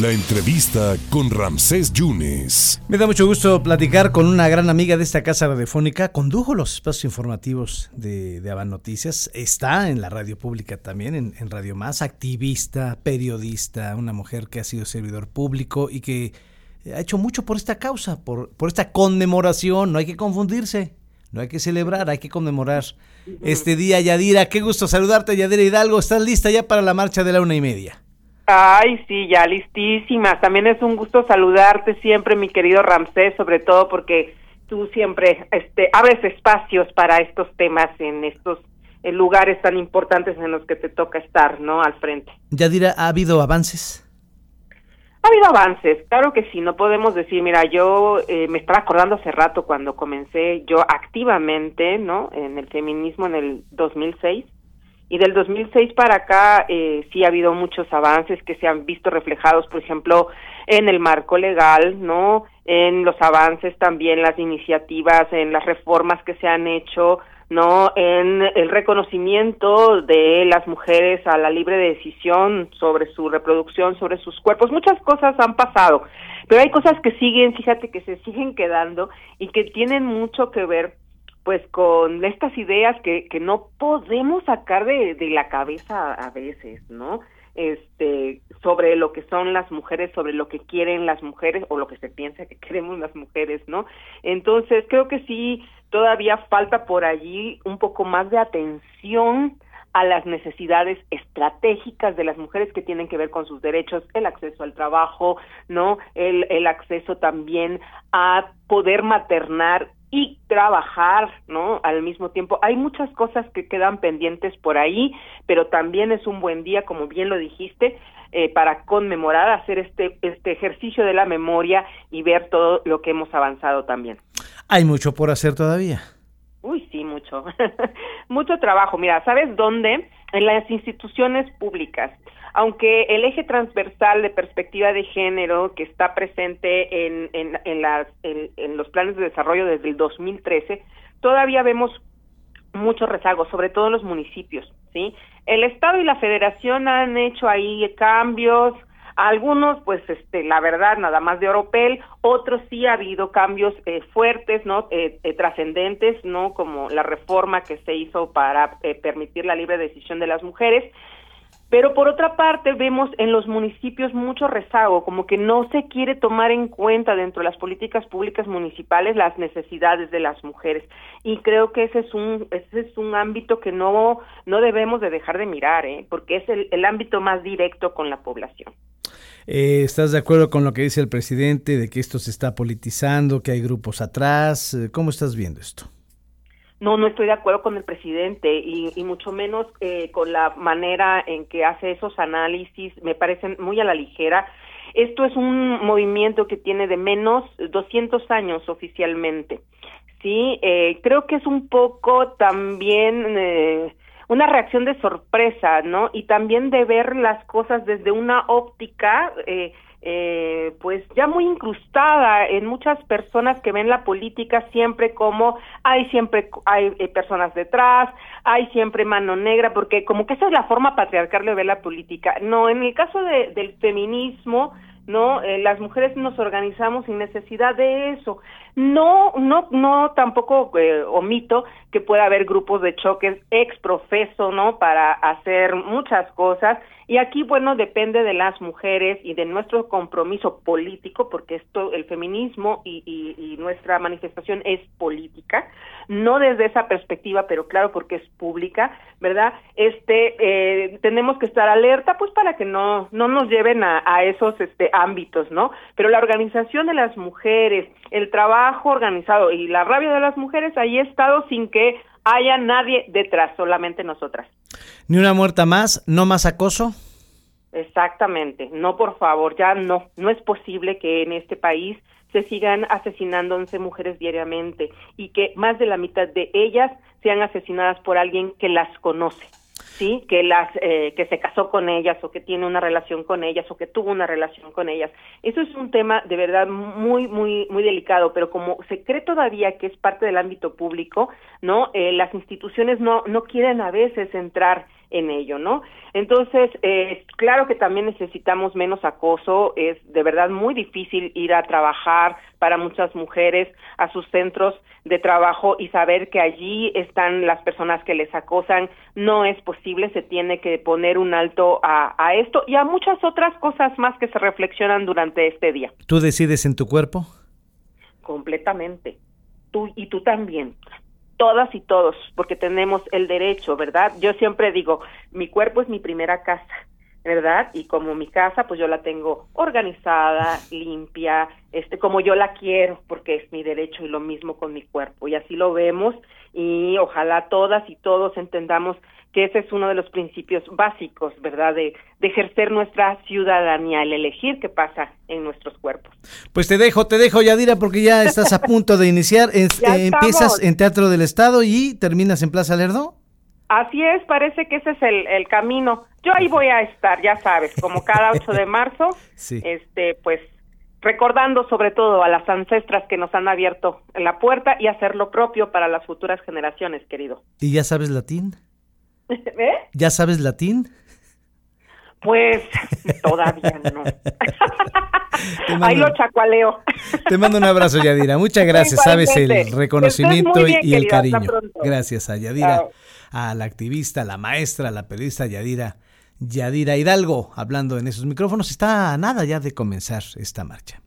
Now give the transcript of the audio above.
La entrevista con Ramsés Yunes. Me da mucho gusto platicar con una gran amiga de esta casa radiofónica. Condujo los espacios informativos de, de Noticias. Está en la radio pública también, en, Radio Más. Activista, periodista, una mujer que ha sido servidor público y que ha hecho mucho por esta causa, por, por esta conmemoración. No hay que confundirse. No hay que celebrar, hay que conmemorar este día, Yadira. Qué gusto saludarte, Yadira Hidalgo. ¿Estás lista ya para la marcha de la una y media? Ay, sí, ya listísimas. También es un gusto saludarte siempre, mi querido Ramsés, sobre todo porque tú siempre este, abres espacios para estos temas en estos lugares tan importantes en los que te toca estar, ¿no? Al frente. Yadira, ¿ha habido avances? Ha habido avances, claro que sí, no podemos decir, mira, yo eh, me estaba acordando hace rato cuando comencé yo activamente, ¿no? En el feminismo en el 2006 y del 2006 para acá eh, sí ha habido muchos avances que se han visto reflejados, por ejemplo, en el marco legal, ¿no? En los avances también, las iniciativas, en las reformas que se han hecho, ¿no? En el reconocimiento de las mujeres a la libre decisión sobre su reproducción, sobre sus cuerpos. Muchas cosas han pasado, pero hay cosas que siguen, fíjate, que se siguen quedando y que tienen mucho que ver pues con estas ideas que, que no podemos sacar de, de la cabeza a veces, ¿no? Este, sobre lo que son las mujeres, sobre lo que quieren las mujeres o lo que se piensa que queremos las mujeres, ¿no? Entonces, creo que sí, todavía falta por allí un poco más de atención a las necesidades estratégicas de las mujeres que tienen que ver con sus derechos, el acceso al trabajo, ¿no? El, el acceso también a poder maternar y trabajar, ¿no? Al mismo tiempo. Hay muchas cosas que quedan pendientes por ahí, pero también es un buen día, como bien lo dijiste, eh, para conmemorar, hacer este, este ejercicio de la memoria y ver todo lo que hemos avanzado también. Hay mucho por hacer todavía. Uy, sí, mucho. mucho trabajo. Mira, ¿sabes dónde? En las instituciones públicas aunque el eje transversal de perspectiva de género que está presente en, en, en, las, en, los planes de desarrollo desde el 2013, todavía vemos muchos rezagos, sobre todo en los municipios, ¿sí? El Estado y la Federación han hecho ahí cambios, algunos, pues, este, la verdad, nada más de oropel, otros sí ha habido cambios eh, fuertes, ¿no? Eh, eh, trascendentes, ¿no? Como la reforma que se hizo para permitir la libre decisión de las mujeres, pero por otra parte vemos en los municipios mucho rezago, como que no se quiere tomar en cuenta dentro de las políticas públicas municipales las necesidades de las mujeres y creo que ese es un ese es un ámbito que no no debemos de dejar de mirar, ¿eh? porque es el, el ámbito más directo con la población. Eh, ¿Estás de acuerdo con lo que dice el presidente de que esto se está politizando, que hay grupos atrás? ¿Cómo estás viendo esto? No, no estoy de acuerdo con el presidente y, mucho menos eh, con la manera en que hace esos análisis, me parecen muy a la ligera. Esto es un movimiento que tiene de menos 200 años oficialmente. Sí, eh, creo que es un poco también eh, una reacción de sorpresa, ¿no? Y también de ver las cosas desde una óptica eh, eh, pues ya muy incrustada en muchas personas que ven la política siempre como hay siempre hay eh, personas detrás, hay siempre mano negra, porque como que esa es la forma patriarcal de ver la política. No, en el caso de, del feminismo, no, eh, las mujeres nos organizamos sin necesidad de eso. No, no, no tampoco eh, omito que pueda haber grupos de choques ex profeso, ¿no? Para hacer muchas cosas. Y aquí, bueno, depende de las mujeres y de nuestro compromiso político, porque esto, el feminismo y, y, nuestra manifestación es política, no desde esa perspectiva, pero claro, porque es pública, ¿verdad? Este, eh, tenemos que estar alerta, pues, para que no, no nos lleven a, a esos, este, ámbitos, ¿no? Pero la organización de las mujeres, el trabajo organizado y la rabia de las mujeres ahí ha estado sin que haya nadie detrás, solamente nosotras. Ni una muerta más, no más acoso. Exactamente, no por favor, ya no, no es posible que en este país se sigan asesinando 11 mujeres diariamente y que más de la mitad de ellas sean asesinadas por alguien que las conoce sí que las eh, que se casó con ellas o que tiene una relación con ellas o que tuvo una relación con ellas. Eso es un tema de verdad muy muy muy delicado pero como se cree todavía que es parte del ámbito público no eh, las instituciones no no quieren a veces entrar en ello, ¿no? Entonces, eh, claro que también necesitamos menos acoso, es de verdad muy difícil ir a trabajar para muchas mujeres a sus centros de trabajo y saber que allí están las personas que les acosan, no es posible, se tiene que poner un alto a, a esto y a muchas otras cosas más que se reflexionan durante este día. ¿Tú decides en tu cuerpo? Completamente. Tú y tú también todas y todos, porque tenemos el derecho, ¿verdad? Yo siempre digo, mi cuerpo es mi primera casa, ¿verdad? Y como mi casa, pues yo la tengo organizada, limpia, este, como yo la quiero, porque es mi derecho y lo mismo con mi cuerpo. Y así lo vemos y ojalá todas y todos entendamos que ese es uno de los principios básicos, ¿verdad?, de, ejercer nuestra ciudadanía, el elegir qué pasa en nuestros cuerpos. Pues te dejo, te dejo, Yadira, porque ya estás a punto de iniciar. Eh, empiezas en Teatro del Estado y terminas en Plaza Lerdo. Así es, parece que ese es el, camino. Yo ahí voy a estar, ya sabes, como cada 8 de marzo, este, pues recordando sobre todo a las ancestras que nos han abierto la puerta y hacer lo propio para las futuras generaciones, querido. ¿Y ya sabes latín? ¿Eh? ¿Ya sabes latín? Pues todavía no. Ahí lo chacualeo. Te mando un abrazo, Yadira. Muchas gracias. Sabes el reconocimiento y el cariño. Gracias a Yadira, a la activista, la maestra, la periodista Yadira. Yadira Hidalgo, hablando en esos micrófonos, está nada ya de comenzar esta marcha.